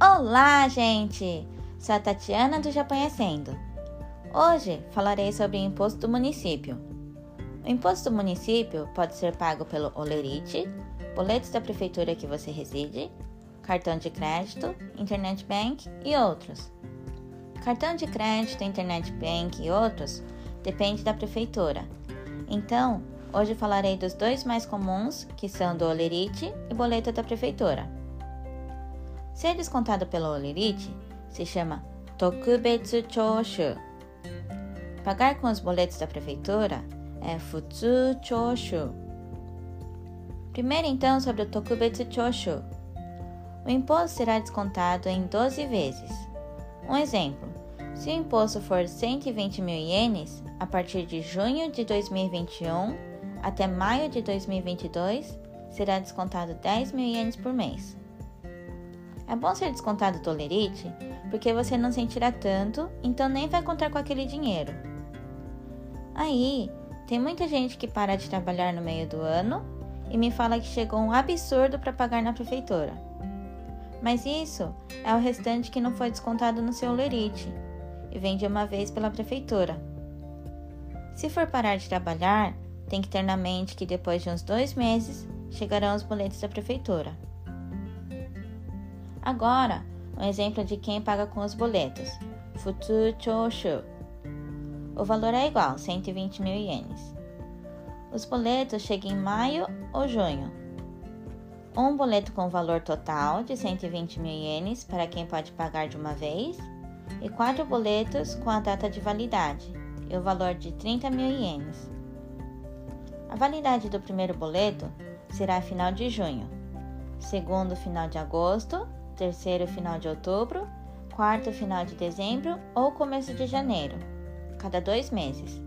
Olá, gente! Sou a Tatiana do Japonhecendo. Hoje falarei sobre o imposto do município. O imposto do município pode ser pago pelo olerite, boletos da prefeitura que você reside, cartão de crédito, internet bank e outros. Cartão de crédito, internet bank e outros depende da prefeitura. Então, hoje falarei dos dois mais comuns, que são do olerite e boleto da prefeitura. Ser descontado pelo olerite se chama Tokubetsu Choshu. Pagar com os boletos da prefeitura é Futsu Choshu. Primeiro então sobre o Tokubetsu Choshu. O imposto será descontado em 12 vezes. Um exemplo: se o imposto for 120 mil ienes, a partir de junho de 2021 até maio de 2022, será descontado 10 mil ienes por mês. É bom ser descontado tolerite, porque você não sentirá tanto, então nem vai contar com aquele dinheiro. Aí, tem muita gente que para de trabalhar no meio do ano e me fala que chegou um absurdo para pagar na prefeitura. Mas isso é o restante que não foi descontado no seu lerite e vem de uma vez pela prefeitura. Se for parar de trabalhar, tem que ter na mente que depois de uns dois meses chegarão os boletos da prefeitura. Agora, um exemplo de quem paga com os boletos. Futu Choshu. O valor é igual, 120 mil ienes. Os boletos chegam em maio ou junho. Um boleto com valor total de 120 mil ienes para quem pode pagar de uma vez, e quatro boletos com a data de validade e o valor de 30 mil ienes. A validade do primeiro boleto será final de junho, segundo final de agosto terceiro final de outubro, quarto final de dezembro ou começo de janeiro, cada dois meses.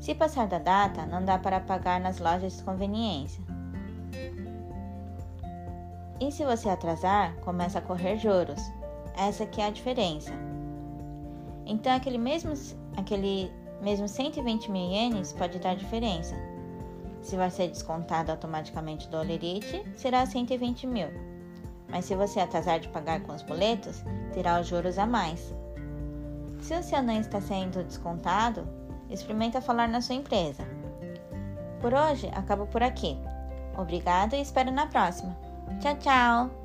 Se passar da data, não dá para pagar nas lojas de conveniência. E se você atrasar, começa a correr juros. Essa que é a diferença. Então aquele mesmo, aquele mesmo 120 mil ienes pode dar diferença. Se vai ser descontado automaticamente do Olerite, será 120 mil mas se você atrasar de pagar com os boletos, terá os juros a mais. Se o seu não está sendo descontado, experimenta falar na sua empresa. Por hoje, acabo por aqui. Obrigado e espero na próxima. Tchau, tchau!